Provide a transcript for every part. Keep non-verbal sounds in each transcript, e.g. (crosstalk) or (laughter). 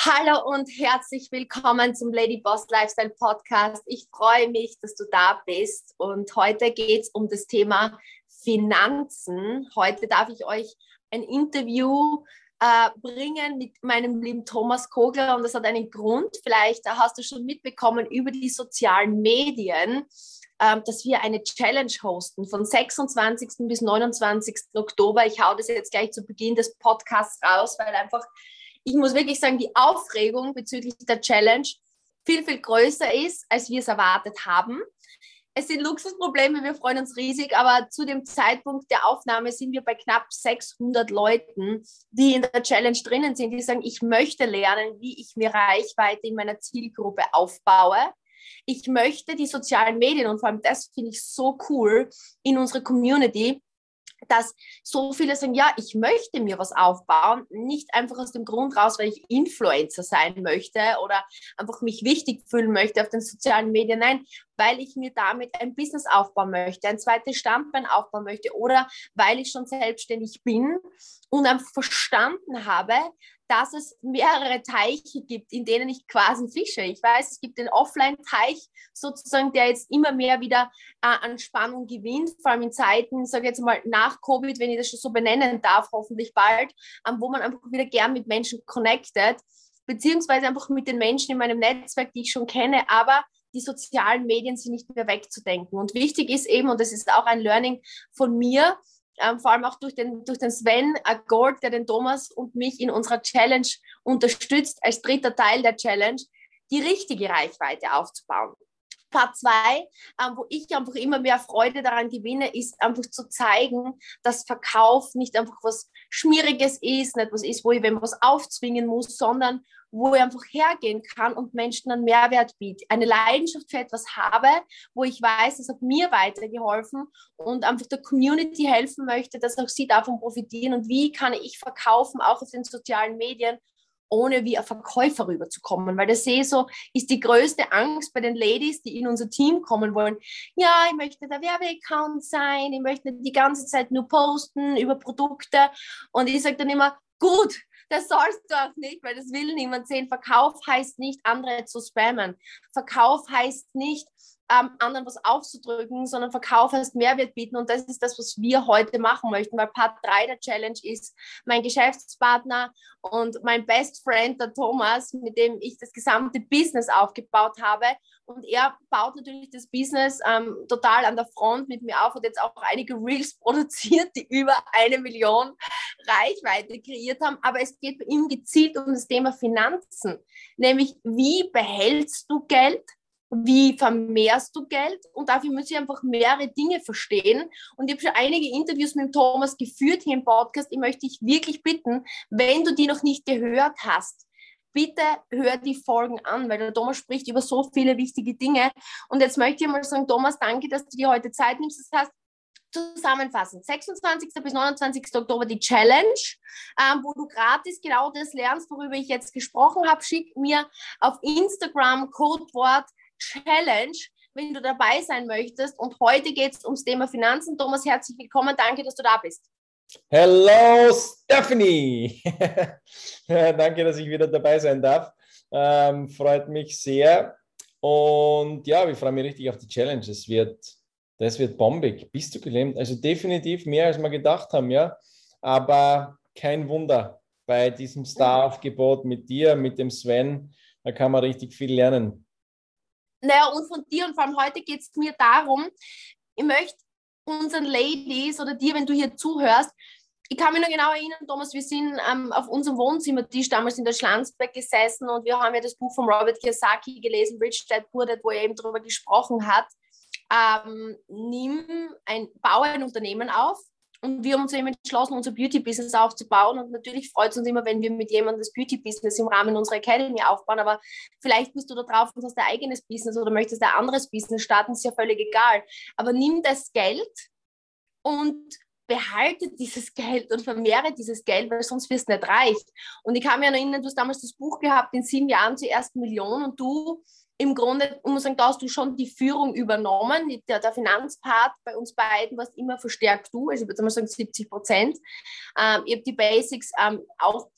Hallo und herzlich willkommen zum Lady Boss Lifestyle Podcast. Ich freue mich, dass du da bist und heute geht es um das Thema Finanzen. Heute darf ich euch ein Interview äh, bringen mit meinem lieben Thomas Kogler und das hat einen Grund. Vielleicht hast du schon mitbekommen über die sozialen Medien ähm, dass wir eine Challenge hosten von 26. bis 29. Oktober. Ich hau das jetzt gleich zu Beginn des Podcasts raus, weil einfach, ich muss wirklich sagen, die Aufregung bezüglich der Challenge viel, viel größer ist, als wir es erwartet haben. Es sind Luxusprobleme, wir freuen uns riesig, aber zu dem Zeitpunkt der Aufnahme sind wir bei knapp 600 Leuten, die in der Challenge drinnen sind, die sagen, ich möchte lernen, wie ich mir Reichweite in meiner Zielgruppe aufbaue ich möchte die sozialen Medien und vor allem das finde ich so cool in unserer Community, dass so viele sagen, ja, ich möchte mir was aufbauen, nicht einfach aus dem Grund raus, weil ich Influencer sein möchte oder einfach mich wichtig fühlen möchte auf den sozialen Medien, nein, weil ich mir damit ein Business aufbauen möchte, ein zweites Standbein aufbauen möchte oder weil ich schon selbstständig bin und einfach verstanden habe, dass es mehrere Teiche gibt, in denen ich quasi fische. Ich weiß, es gibt den Offline-Teich sozusagen, der jetzt immer mehr wieder äh, an Spannung gewinnt, vor allem in Zeiten, sage ich jetzt mal, nach Covid, wenn ich das schon so benennen darf, hoffentlich bald, ähm, wo man einfach wieder gern mit Menschen connected, beziehungsweise einfach mit den Menschen in meinem Netzwerk, die ich schon kenne, aber die sozialen Medien sind nicht mehr wegzudenken. Und wichtig ist eben, und das ist auch ein Learning von mir, ähm, vor allem auch durch den, durch den Sven Gold, der den Thomas und mich in unserer Challenge unterstützt, als dritter Teil der Challenge, die richtige Reichweite aufzubauen. Part 2, ähm, wo ich einfach immer mehr Freude daran gewinne, ist einfach zu zeigen, dass Verkauf nicht einfach was Schmieriges ist, nicht was ist, wo ich wenn was aufzwingen muss, sondern wo ich einfach hergehen kann und Menschen einen Mehrwert biete, eine Leidenschaft für etwas habe, wo ich weiß, das hat mir weitergeholfen und einfach der Community helfen möchte, dass auch sie davon profitieren. Und wie kann ich verkaufen, auch auf den sozialen Medien, ohne wie ein Verkäufer rüberzukommen, weil das sehe so, ist die größte Angst bei den Ladies, die in unser Team kommen wollen. Ja, ich möchte der Werbeaccount sein, ich möchte die ganze Zeit nur posten über Produkte und ich sage dann immer, gut, das sollst du auch nicht, weil das will niemand sehen. Verkauf heißt nicht, andere zu spammen. Verkauf heißt nicht, ähm, anderen was aufzudrücken, sondern Verkauf heißt Mehrwert bieten und das ist das, was wir heute machen möchten, weil Part 3 der Challenge ist mein Geschäftspartner und mein Best Friend, der Thomas, mit dem ich das gesamte Business aufgebaut habe. Und er baut natürlich das Business ähm, total an der Front mit mir auf und jetzt auch einige Reels (laughs) produziert, die über eine Million Reichweite kreiert haben, aber es geht bei ihm gezielt um das Thema Finanzen, nämlich wie behältst du Geld, wie vermehrst du Geld? Und dafür muss ich einfach mehrere Dinge verstehen. Und ich habe schon einige Interviews mit Thomas geführt hier im Podcast. Ich möchte dich wirklich bitten, wenn du die noch nicht gehört hast, bitte hör die Folgen an, weil der Thomas spricht über so viele wichtige Dinge. Und jetzt möchte ich mal sagen, Thomas, danke, dass du dir heute Zeit nimmst. Das heißt, zusammenfassend, 26. bis 29. Oktober die Challenge, ähm, wo du gratis genau das lernst, worüber ich jetzt gesprochen habe. Schick mir auf Instagram Codewort Challenge, wenn du dabei sein möchtest. Und heute geht es ums Thema Finanzen. Thomas, herzlich willkommen. Danke, dass du da bist. Hello, Stephanie. (laughs) Danke, dass ich wieder dabei sein darf. Ähm, freut mich sehr. Und ja, ich freue mich richtig auf die Challenge. Es wird, das wird bombig. Bist du gelähmt? Also definitiv mehr, als wir gedacht haben, ja. Aber kein Wunder bei diesem Star-Aufgebot mit dir, mit dem Sven. Da kann man richtig viel lernen. Naja, und von dir und vor allem heute geht es mir darum, ich möchte unseren Ladies oder dir, wenn du hier zuhörst, ich kann mich noch genau erinnern, Thomas, wir sind ähm, auf unserem Wohnzimmertisch damals in der Schlanzberg gesessen und wir haben ja das Buch von Robert Kiyosaki gelesen, Rich Dad Poor Dad, wo er eben darüber gesprochen hat. Ähm, nimm ein, baue ein Unternehmen auf, und wir haben uns eben entschlossen, unser Beauty-Business aufzubauen. Und natürlich freut es uns immer, wenn wir mit jemandem das Beauty-Business im Rahmen unserer Academy aufbauen. Aber vielleicht bist du da drauf und hast dein eigenes Business oder möchtest ein anderes Business starten, ist ja völlig egal. Aber nimm das Geld und behalte dieses (laughs) Geld und vermehre dieses Geld, weil sonst wirst du nicht reich. Und ich kann mich erinnern, du hast damals das Buch gehabt, in sieben Jahren zur ersten Million und du im Grunde, muss sagen, da hast du schon die Führung übernommen. Der, der Finanzpart bei uns beiden warst immer verstärkt du, also ich würde mal sagen 70 Prozent. Ähm, ich habe die Basics ähm, auch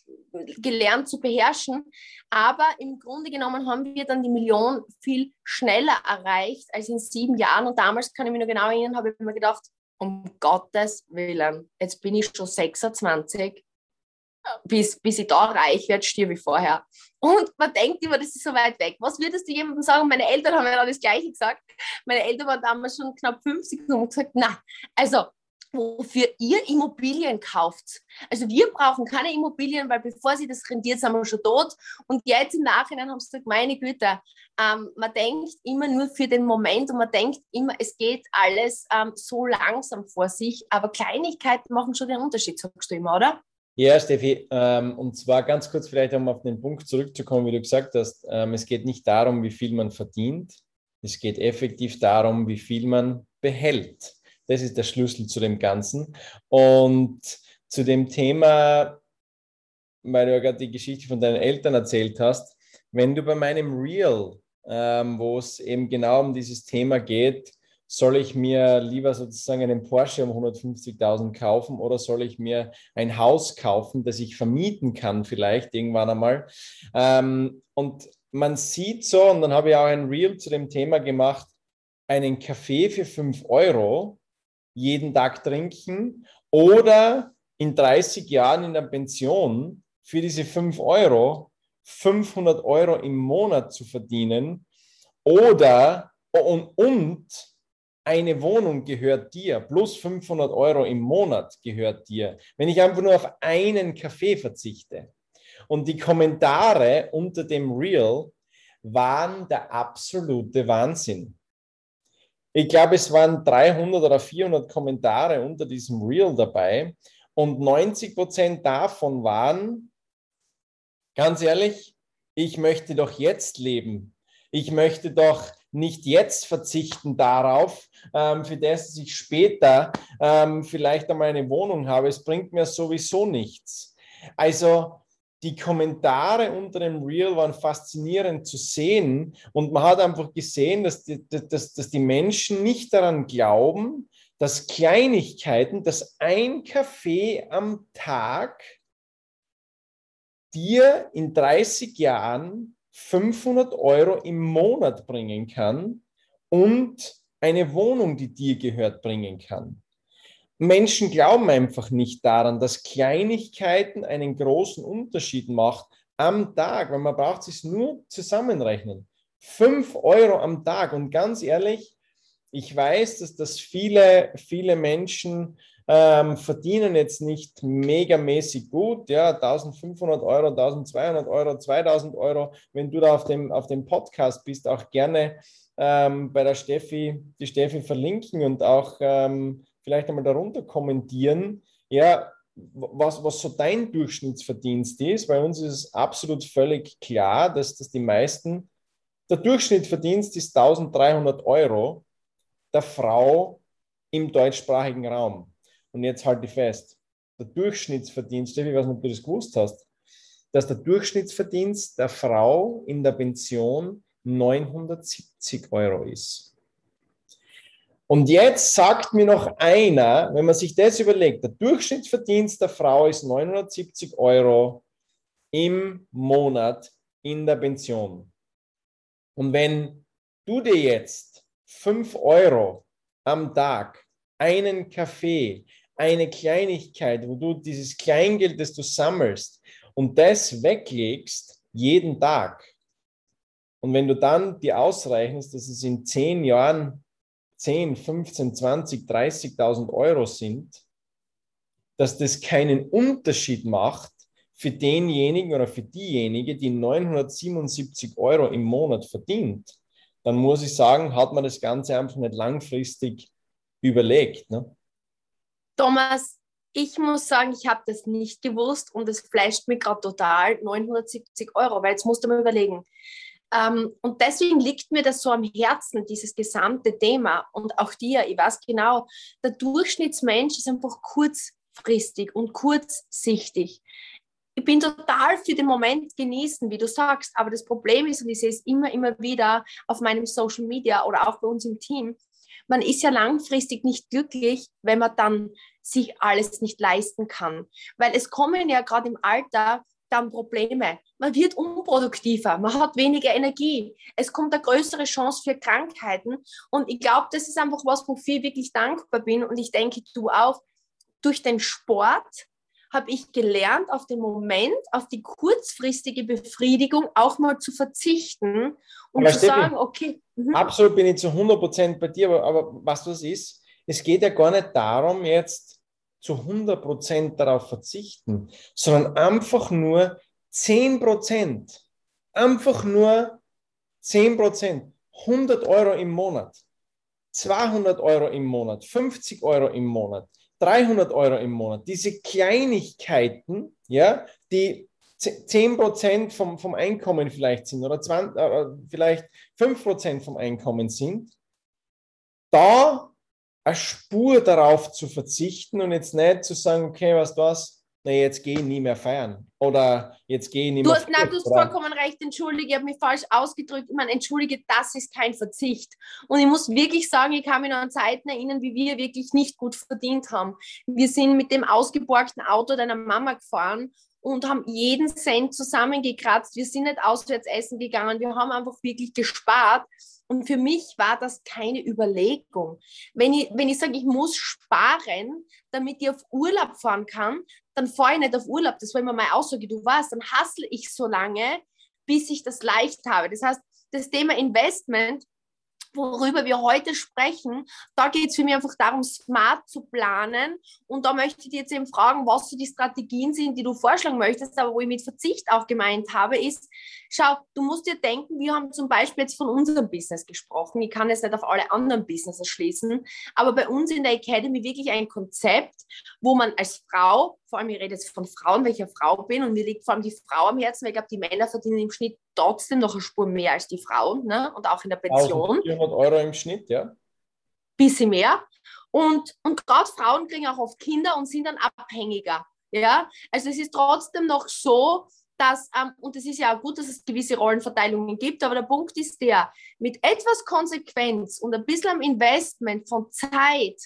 gelernt zu beherrschen. Aber im Grunde genommen haben wir dann die Million viel schneller erreicht als in sieben Jahren. Und damals kann ich mich noch genau erinnern, habe ich mir gedacht, um Gottes Willen, jetzt bin ich schon 26 bis, bis ich da reich werde, stirbe ich vorher. Und man denkt immer, das ist so weit weg. Was würdest du jemandem sagen? Meine Eltern haben ja dann das Gleiche gesagt. Meine Eltern waren damals schon knapp 50 und haben gesagt, na, also wofür ihr Immobilien kauft. Also wir brauchen keine Immobilien, weil bevor sie das rendiert, sind wir schon tot. Und jetzt im Nachhinein haben sie gesagt, meine Güte, ähm, man denkt immer nur für den Moment und man denkt immer, es geht alles ähm, so langsam vor sich, aber Kleinigkeiten machen schon den Unterschied, sagst du immer, oder? Ja, Steffi, ähm, und zwar ganz kurz vielleicht, um auf den Punkt zurückzukommen, wie du gesagt hast, ähm, es geht nicht darum, wie viel man verdient, es geht effektiv darum, wie viel man behält. Das ist der Schlüssel zu dem Ganzen. Und zu dem Thema, weil du ja gerade die Geschichte von deinen Eltern erzählt hast, wenn du bei meinem Reel, ähm, wo es eben genau um dieses Thema geht, soll ich mir lieber sozusagen einen Porsche um 150.000 kaufen oder soll ich mir ein Haus kaufen, das ich vermieten kann vielleicht irgendwann einmal? Ähm, und man sieht so, und dann habe ich auch ein Reel zu dem Thema gemacht, einen Kaffee für 5 Euro jeden Tag trinken oder in 30 Jahren in der Pension für diese 5 Euro 500 Euro im Monat zu verdienen oder und, und eine Wohnung gehört dir, plus 500 Euro im Monat gehört dir, wenn ich einfach nur auf einen Kaffee verzichte. Und die Kommentare unter dem Reel waren der absolute Wahnsinn. Ich glaube, es waren 300 oder 400 Kommentare unter diesem Reel dabei und 90 Prozent davon waren, ganz ehrlich, ich möchte doch jetzt leben. Ich möchte doch nicht jetzt verzichten darauf, ähm, für das ich später ähm, vielleicht einmal eine Wohnung habe. Es bringt mir sowieso nichts. Also die Kommentare unter dem Reel waren faszinierend zu sehen und man hat einfach gesehen, dass die, dass, dass die Menschen nicht daran glauben, dass Kleinigkeiten, dass ein Kaffee am Tag dir in 30 Jahren 500 Euro im Monat bringen kann und eine Wohnung, die dir gehört, bringen kann. Menschen glauben einfach nicht daran, dass Kleinigkeiten einen großen Unterschied macht am Tag, weil man braucht es nur zusammenrechnen. 5 Euro am Tag und ganz ehrlich, ich weiß, dass das viele, viele Menschen ähm, verdienen jetzt nicht megamäßig gut, ja, 1500 Euro, 1200 Euro, 2000 Euro. Wenn du da auf dem, auf dem Podcast bist, auch gerne ähm, bei der Steffi, die Steffi verlinken und auch ähm, vielleicht einmal darunter kommentieren, ja, was, was so dein Durchschnittsverdienst ist. Bei uns ist es absolut völlig klar, dass, dass die meisten, der Durchschnittsverdienst ist 1300 Euro der Frau im deutschsprachigen Raum. Und jetzt halte ich fest, der Durchschnittsverdienst, ich weiß nicht, ob du das gewusst hast, dass der Durchschnittsverdienst der Frau in der Pension 970 Euro ist. Und jetzt sagt mir noch einer, wenn man sich das überlegt, der Durchschnittsverdienst der Frau ist 970 Euro im Monat in der Pension. Und wenn du dir jetzt 5 Euro am Tag einen Kaffee, eine Kleinigkeit, wo du dieses Kleingeld, das du sammelst und das weglegst jeden Tag. Und wenn du dann dir ausrechnest, dass es in zehn Jahren 10, 15, 20, 30.000 Euro sind, dass das keinen Unterschied macht für denjenigen oder für diejenige, die 977 Euro im Monat verdient, dann muss ich sagen, hat man das Ganze einfach nicht langfristig überlegt. Ne? Thomas, ich muss sagen, ich habe das nicht gewusst und es flasht mir gerade total 970 Euro, weil jetzt musst du mal überlegen. Ähm, und deswegen liegt mir das so am Herzen, dieses gesamte Thema und auch dir. Ich weiß genau, der Durchschnittsmensch ist einfach kurzfristig und kurzsichtig. Ich bin total für den Moment genießen, wie du sagst, aber das Problem ist, und ich sehe es immer, immer wieder auf meinem Social Media oder auch bei uns im Team, man ist ja langfristig nicht glücklich, wenn man dann sich alles nicht leisten kann. Weil es kommen ja gerade im Alter dann Probleme. Man wird unproduktiver, man hat weniger Energie. Es kommt eine größere Chance für Krankheiten. Und ich glaube, das ist einfach was, wofür ich wirklich dankbar bin. Und ich denke, du auch. Durch den Sport habe ich gelernt, auf den Moment, auf die kurzfristige Befriedigung auch mal zu verzichten und aber zu Steffi, sagen, okay. Mhm. Absolut bin ich zu 100% bei dir, aber, aber was das ist, es geht ja gar nicht darum, jetzt zu 100% darauf verzichten, sondern einfach nur 10%, einfach nur 10%, 100 Euro im Monat, 200 Euro im Monat, 50 Euro im Monat, 300 Euro im Monat, diese Kleinigkeiten, ja, die 10% vom, vom Einkommen vielleicht sind oder 20, äh, vielleicht 5% vom Einkommen sind, da eine Spur darauf zu verzichten und jetzt nicht zu sagen, okay, was du was, na, jetzt gehe ich nie mehr feiern oder jetzt gehe ich nie du mehr. nein, du hast vollkommen recht, entschuldige, ich habe mich falsch ausgedrückt. Ich meine, entschuldige, das ist kein Verzicht. Und ich muss wirklich sagen, ich kann mich noch an Zeiten erinnern, wie wir wirklich nicht gut verdient haben. Wir sind mit dem ausgeborgten Auto deiner Mama gefahren und haben jeden Cent zusammengekratzt. Wir sind nicht auswärts essen gegangen, wir haben einfach wirklich gespart. Und für mich war das keine Überlegung. Wenn ich, wenn ich sage, ich muss sparen, damit ich auf Urlaub fahren kann, dann fahre ich nicht auf Urlaub. Das war immer meine Aussage. Du weißt, dann hassle ich so lange, bis ich das leicht habe. Das heißt, das Thema Investment worüber wir heute sprechen, da geht es für mich einfach darum, smart zu planen. Und da möchte ich dir jetzt eben fragen, was so die Strategien sind, die du vorschlagen möchtest, aber wo ich mit Verzicht auch gemeint habe, ist, schau, du musst dir denken, wir haben zum Beispiel jetzt von unserem Business gesprochen. Ich kann jetzt nicht auf alle anderen Businesses schließen, aber bei uns in der Academy wirklich ein Konzept, wo man als Frau, vor allem ich rede jetzt von Frauen, eine Frau bin und mir liegt vor allem die Frau am Herzen, weil ich glaube, die Männer verdienen im Schnitt trotzdem noch eine Spur mehr als die Frauen ne? und auch in der Pension. 400 Euro im Schnitt, ja. Bisschen mehr. Und, und gerade Frauen kriegen auch oft Kinder und sind dann abhängiger. Ja, also es ist trotzdem noch so, dass, ähm, und es ist ja auch gut, dass es gewisse Rollenverteilungen gibt, aber der Punkt ist der, mit etwas Konsequenz und ein bisschen Investment von Zeit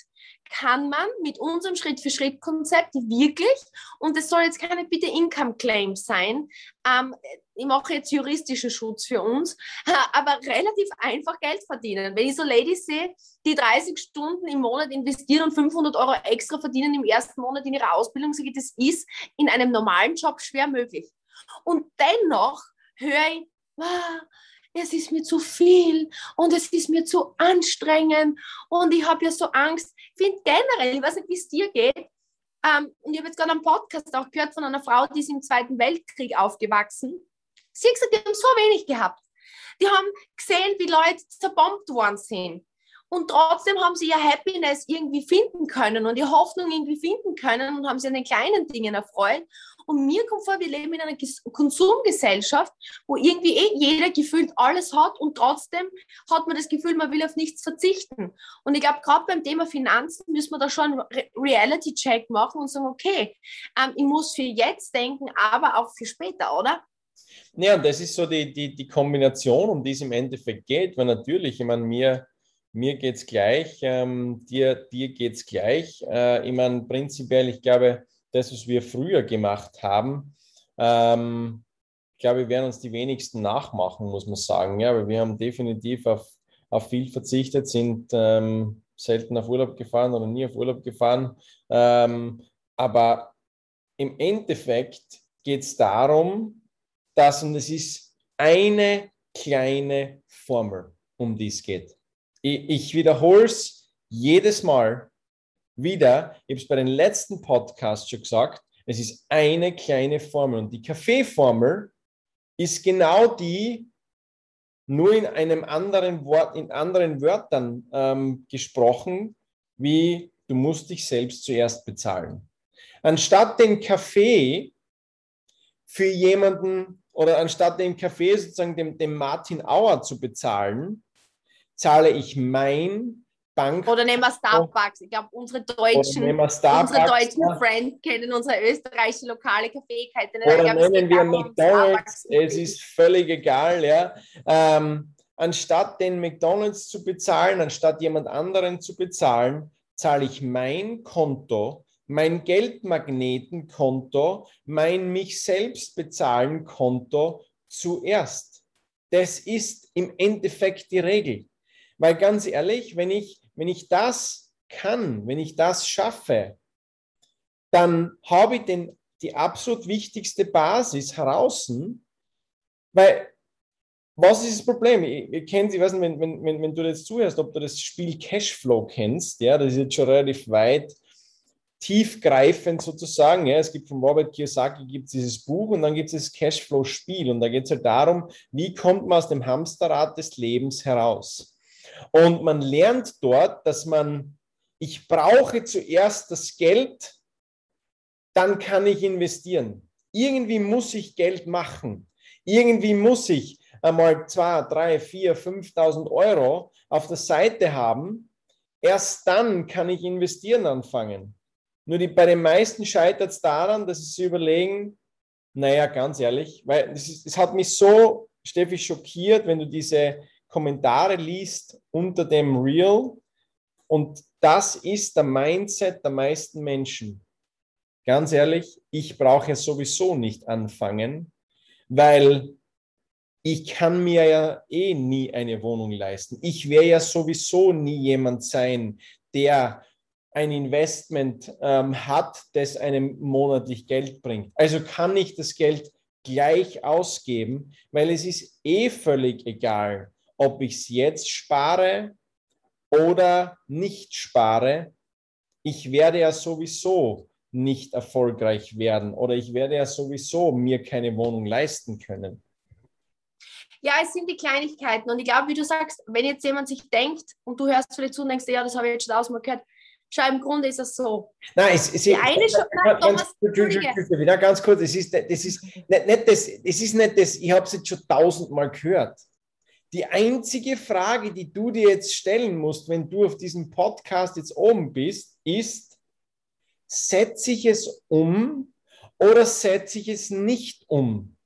kann man mit unserem Schritt-für-Schritt-Konzept wirklich, und es soll jetzt keine bitte Income-Claim sein, ähm, ich mache jetzt juristischen Schutz für uns, (laughs) aber relativ einfach Geld verdienen. Wenn ich so Ladies sehe, die 30 Stunden im Monat investieren und 500 Euro extra verdienen im ersten Monat in ihrer Ausbildung, sage ich, das ist in einem normalen Job schwer möglich. Und dennoch höre ich, ah, es ist mir zu viel und es ist mir zu anstrengend und ich habe ja so Angst. Ich finde generell, ich weiß nicht, wie es dir geht, ähm, und ich habe jetzt gerade einen Podcast auch gehört von einer Frau, die ist im Zweiten Weltkrieg aufgewachsen. Sie hat gesagt, die haben so wenig gehabt. Die haben gesehen, wie Leute zerbombt worden sind. Und trotzdem haben sie ihr Happiness irgendwie finden können und ihre Hoffnung irgendwie finden können und haben sich an den kleinen Dingen erfreut. Und mir kommt vor, wir leben in einer Konsumgesellschaft, wo irgendwie eh jeder gefühlt alles hat und trotzdem hat man das Gefühl, man will auf nichts verzichten. Und ich glaube, gerade beim Thema Finanzen müssen wir da schon einen Reality-Check machen und sagen, okay, ähm, ich muss für jetzt denken, aber auch für später, oder? Ja, das ist so die, die, die Kombination, um die es im Endeffekt geht, weil natürlich, ich meine, mir mir geht es gleich, ähm, dir, dir geht es gleich. Äh, ich meine, prinzipiell, ich glaube, das, was wir früher gemacht haben, ähm, ich glaube, werden uns die wenigsten nachmachen, muss man sagen. Ja, aber wir haben definitiv auf, auf viel verzichtet, sind ähm, selten auf Urlaub gefahren oder nie auf Urlaub gefahren. Ähm, aber im Endeffekt geht es darum, dass, und es ist eine kleine Formel, um die es geht. Ich, ich wiederhole es jedes Mal, wieder, ich habe es bei den letzten Podcasts schon gesagt, es ist eine kleine Formel und die Kaffeeformel ist genau die, nur in einem anderen Wort, in anderen Wörtern ähm, gesprochen, wie du musst dich selbst zuerst bezahlen. Anstatt den Kaffee für jemanden oder anstatt den Kaffee sozusagen dem, dem Martin Auer zu bezahlen, zahle ich mein Bank. Oder nehmen wir Starbucks. Ich glaube, unsere deutschen, unsere deutschen. Friends kennen unsere österreichische lokale Kaffeekette. Oder nennen wir McDonalds. Es ist völlig egal. Ja. Ähm, anstatt den McDonalds zu bezahlen, anstatt jemand anderen zu bezahlen, zahle ich mein Konto, mein Geldmagnetenkonto, mein mich selbst bezahlen Konto zuerst. Das ist im Endeffekt die Regel. Weil ganz ehrlich, wenn ich, wenn ich das kann, wenn ich das schaffe, dann habe ich den, die absolut wichtigste Basis heraus, weil was ist das Problem? Ich kenne, ich weiß nicht, wenn, wenn, wenn, du jetzt zuhörst, ob du das Spiel Cashflow kennst, ja, das ist jetzt schon relativ weit tiefgreifend sozusagen. Ja. Es gibt von Robert Kiyosaki gibt dieses Buch und dann gibt es das Cashflow-Spiel und da geht es halt darum, wie kommt man aus dem Hamsterrad des Lebens heraus. Und man lernt dort, dass man, ich brauche zuerst das Geld, dann kann ich investieren. Irgendwie muss ich Geld machen. Irgendwie muss ich einmal 2, 3, 4, 5.000 Euro auf der Seite haben. Erst dann kann ich investieren anfangen. Nur die, bei den meisten scheitert es daran, dass sie überlegen, naja, ganz ehrlich, weil es, hat mich so, Steffi, schockiert, wenn du diese Kommentare liest unter dem Reel. Und das ist der Mindset der meisten Menschen. Ganz ehrlich, ich brauche ja sowieso nicht anfangen, weil ich kann mir ja eh nie eine Wohnung leisten. Ich werde ja sowieso nie jemand sein, der ein Investment ähm, hat, das einem monatlich Geld bringt. Also kann ich das Geld gleich ausgeben, weil es ist eh völlig egal, ob ich es jetzt spare oder nicht spare. Ich werde ja sowieso nicht erfolgreich werden oder ich werde ja sowieso mir keine Wohnung leisten können. Ja, es sind die Kleinigkeiten. Und ich glaube, wie du sagst, wenn jetzt jemand sich denkt und du hörst vielleicht zu und denkst, ja, das habe ich jetzt schon tausendmal gehört, schau, im Grunde ist es so. Nein, es, es, die eine nein, Thomas, wieder ganz kurz, es ist, das ist nicht, nicht das, es ist nicht das, ich habe es jetzt schon tausendmal gehört. Die einzige Frage, die du dir jetzt stellen musst, wenn du auf diesem Podcast jetzt oben bist, ist, setze ich es um oder setze ich es nicht um?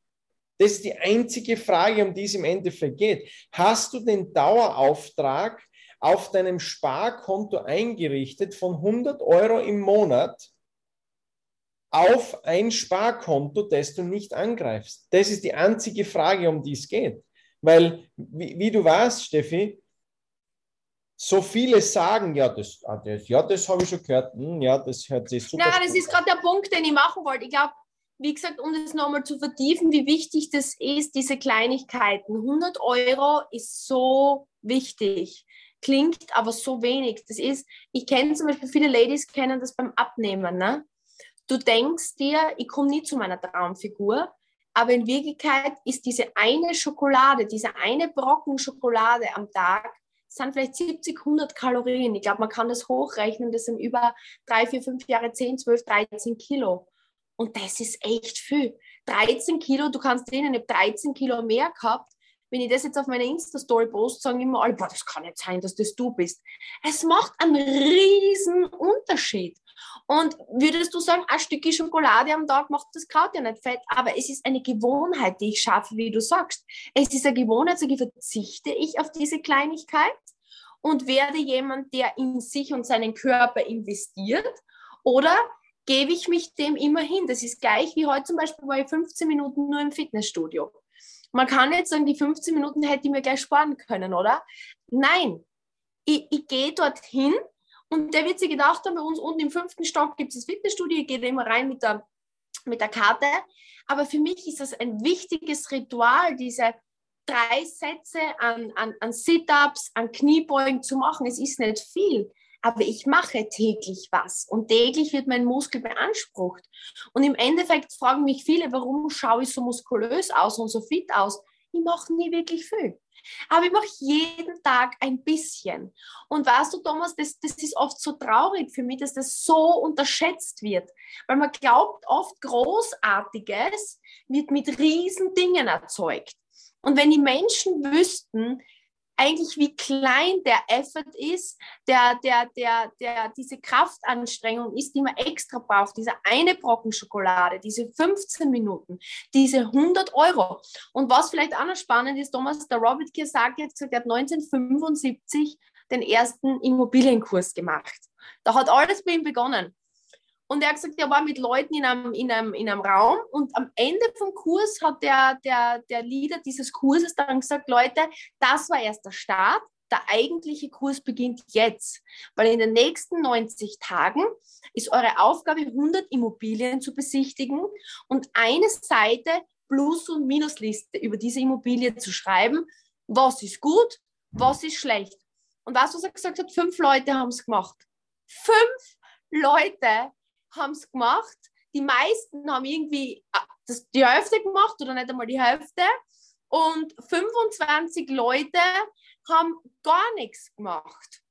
Das ist die einzige Frage, um die es im Endeffekt geht. Hast du den Dauerauftrag auf deinem Sparkonto eingerichtet von 100 Euro im Monat auf ein Sparkonto, das du nicht angreifst? Das ist die einzige Frage, um die es geht. Weil, wie, wie du weißt, Steffi, so viele sagen, ja, das, ah, das, ja, das habe ich schon gehört, hm, ja, das hört sich super. Ja, das ist gerade der Punkt, den ich machen wollte. Ich glaube, wie gesagt, um das nochmal zu vertiefen, wie wichtig das ist, diese Kleinigkeiten. 100 Euro ist so wichtig, klingt aber so wenig. Das ist, ich kenne zum Beispiel, viele Ladies kennen das beim Abnehmen. Ne? Du denkst dir, ich komme nie zu meiner Traumfigur, aber in Wirklichkeit ist diese eine Schokolade, diese eine Brocken Schokolade am Tag, sind vielleicht 70, 100 Kalorien. Ich glaube, man kann das hochrechnen, das sind über drei, vier, fünf Jahre 10, 12, 13 Kilo. Und das ist echt viel. 13 Kilo, du kannst sehen, ich habe 13 Kilo mehr gehabt. Wenn ich das jetzt auf meiner Insta-Story poste, sagen immer alle, boah, das kann nicht sein, dass das du bist. Es macht einen riesen Unterschied. Und würdest du sagen, ein Stückchen Schokolade am Tag macht das Kraut ja nicht fett, aber es ist eine Gewohnheit, die ich schaffe, wie du sagst. Es ist eine Gewohnheit, sage ich, verzichte ich auf diese Kleinigkeit und werde jemand, der in sich und seinen Körper investiert oder gebe ich mich dem immer hin. Das ist gleich wie heute zum Beispiel, war ich 15 Minuten nur im Fitnessstudio. Man kann jetzt sagen, die 15 Minuten hätte ich mir gleich sparen können, oder? Nein, ich, ich gehe dorthin und der wird sich gedacht haben, bei uns unten im fünften Stock gibt es das Fitnessstudio, ich gehe immer rein mit der, mit der Karte. Aber für mich ist das ein wichtiges Ritual, diese drei Sätze an, an, an Sit-Ups, an Kniebeugen zu machen. Es ist nicht viel aber ich mache täglich was und täglich wird mein Muskel beansprucht. Und im Endeffekt fragen mich viele, warum schaue ich so muskulös aus und so fit aus? Ich mache nie wirklich viel. Aber ich mache jeden Tag ein bisschen. Und weißt du, Thomas, das, das ist oft so traurig für mich, dass das so unterschätzt wird. Weil man glaubt, oft Großartiges wird mit riesen Dingen erzeugt. Und wenn die Menschen wüssten, eigentlich wie klein der Effort ist, der, der, der, der diese Kraftanstrengung ist, die man extra braucht, diese eine Brocken Schokolade, diese 15 Minuten, diese 100 Euro. Und was vielleicht auch noch spannend ist, Thomas, der Robert Kiyosaki hat gesagt, er hat 1975 den ersten Immobilienkurs gemacht. Da hat alles bei ihm begonnen. Und er hat gesagt, er war mit Leuten in einem, in einem, in einem Raum und am Ende vom Kurs hat der, der, der Leader dieses Kurses dann gesagt, Leute, das war erst der Start, der eigentliche Kurs beginnt jetzt, weil in den nächsten 90 Tagen ist eure Aufgabe, 100 Immobilien zu besichtigen und eine Seite Plus- und Minusliste über diese Immobilie zu schreiben. Was ist gut, was ist schlecht. Und was, was er gesagt hat, fünf Leute haben es gemacht. Fünf Leute haben es gemacht. Die meisten haben irgendwie ah, das, die Hälfte gemacht oder nicht einmal die Hälfte. Und 25 Leute haben gar nichts gemacht.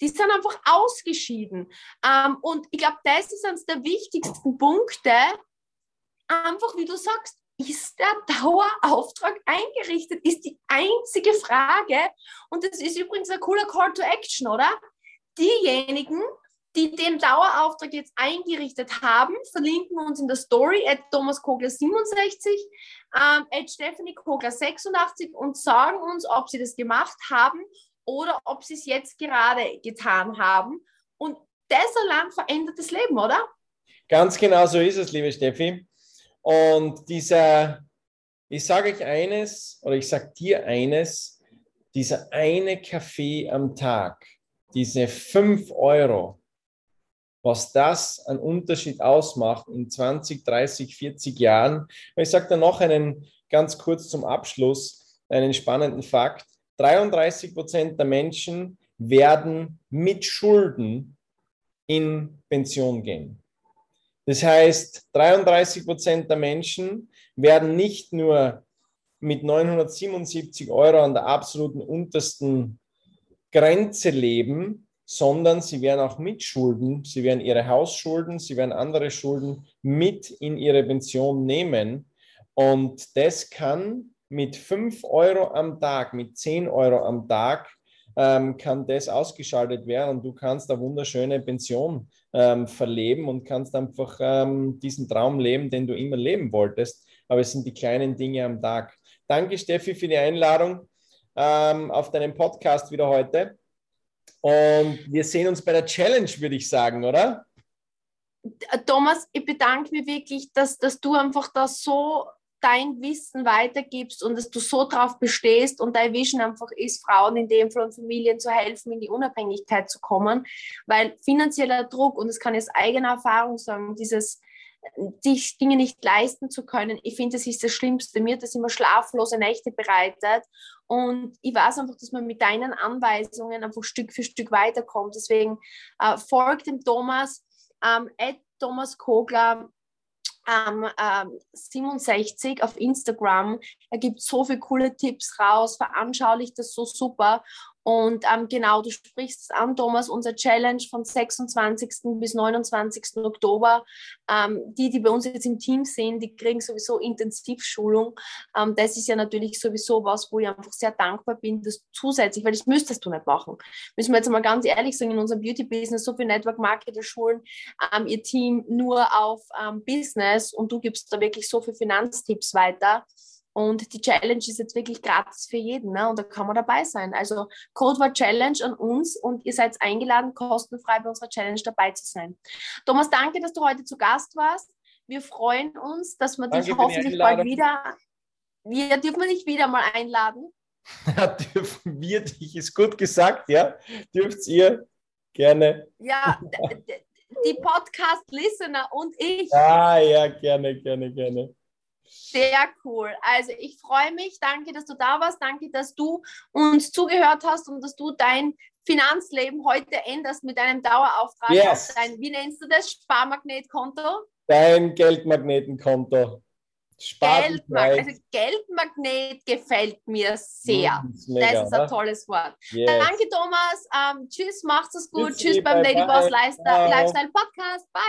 Die sind einfach ausgeschieden. Ähm, und ich glaube, das ist eines der wichtigsten Punkte. Einfach, wie du sagst, ist der Dauerauftrag eingerichtet? Ist die einzige Frage. Und das ist übrigens ein cooler Call to Action, oder? Diejenigen, die den Dauerauftrag jetzt eingerichtet haben, verlinken uns in der Story at Thomas Kogler 67, ähm, at Stephanie Kogler 86 und sagen uns, ob sie das gemacht haben oder ob sie es jetzt gerade getan haben. Und das allein verändert das Leben, oder? Ganz genau so ist es, liebe Steffi. Und dieser, ich sage euch eines, oder ich sage dir eines, dieser eine Kaffee am Tag, diese 5 Euro, was das an Unterschied ausmacht in 20, 30, 40 Jahren. Ich sage da noch einen ganz kurz zum Abschluss, einen spannenden Fakt. 33 Prozent der Menschen werden mit Schulden in Pension gehen. Das heißt, 33 Prozent der Menschen werden nicht nur mit 977 Euro an der absoluten untersten Grenze leben, sondern sie werden auch mitschulden, sie werden ihre Hausschulden, sie werden andere Schulden mit in ihre Pension nehmen. Und das kann mit 5 Euro am Tag, mit 10 Euro am Tag, ähm, kann das ausgeschaltet werden und du kannst eine wunderschöne Pension ähm, verleben und kannst einfach ähm, diesen Traum leben, den du immer leben wolltest. Aber es sind die kleinen Dinge am Tag. Danke, Steffi, für die Einladung ähm, auf deinen Podcast wieder heute. Und wir sehen uns bei der Challenge, würde ich sagen, oder? Thomas, ich bedanke mich wirklich, dass, dass du einfach da so dein Wissen weitergibst und dass du so drauf bestehst und dein Vision einfach ist, Frauen in dem Fall und Familien zu helfen, in die Unabhängigkeit zu kommen, weil finanzieller Druck, und das kann ich aus eigener Erfahrung sagen, dieses sich Dinge nicht leisten zu können, ich finde, das ist das Schlimmste. Mir hat das immer schlaflose Nächte bereitet. Und ich weiß einfach, dass man mit deinen Anweisungen einfach Stück für Stück weiterkommt. Deswegen äh, folgt dem Thomas, ähm, Thomas Kogler, ähm, ähm, 67 auf Instagram. Er gibt so viele coole Tipps raus, veranschaulicht das so super. Und ähm, genau, du sprichst es an, Thomas, unser Challenge von 26. bis 29. Oktober. Ähm, die, die bei uns jetzt im Team sind, die kriegen sowieso Intensivschulung. Ähm, das ist ja natürlich sowieso was, wo ich einfach sehr dankbar bin, dass zusätzlich, weil das müsstest du nicht machen. Müssen wir jetzt mal ganz ehrlich sagen, in unserem Beauty-Business, so viele Network-Marketer schulen ähm, ihr Team nur auf ähm, Business und du gibst da wirklich so viele Finanztipps weiter. Und die Challenge ist jetzt wirklich gratis für jeden ne? und da kann man dabei sein. Also Codewort Challenge an uns und ihr seid eingeladen, kostenfrei bei unserer Challenge dabei zu sein. Thomas, danke, dass du heute zu Gast warst. Wir freuen uns, dass wir dich hoffentlich bald wieder, wir dürfen wir dich wieder mal einladen. Ja, (laughs) dürfen wir dich, ist gut gesagt, ja. Dürft ihr gerne. Ja, die Podcast-Listener und ich. Ah, ja, gerne, gerne, gerne. Sehr cool. Also ich freue mich. Danke, dass du da warst. Danke, dass du uns zugehört hast und dass du dein Finanzleben heute änderst mit einem Dauerauftrag yes. dein, wie nennst du das, Sparmagnetkonto? Dein Geldmagnetenkonto. Geldmagnet, also Geldmagnet gefällt mir sehr. Mega, das ist ein tolles Wort. Yes. Danke, Thomas. Ähm, tschüss, macht's es gut. Tschüss, tschüss beim Lady Boss Lifestyle Podcast. Bye.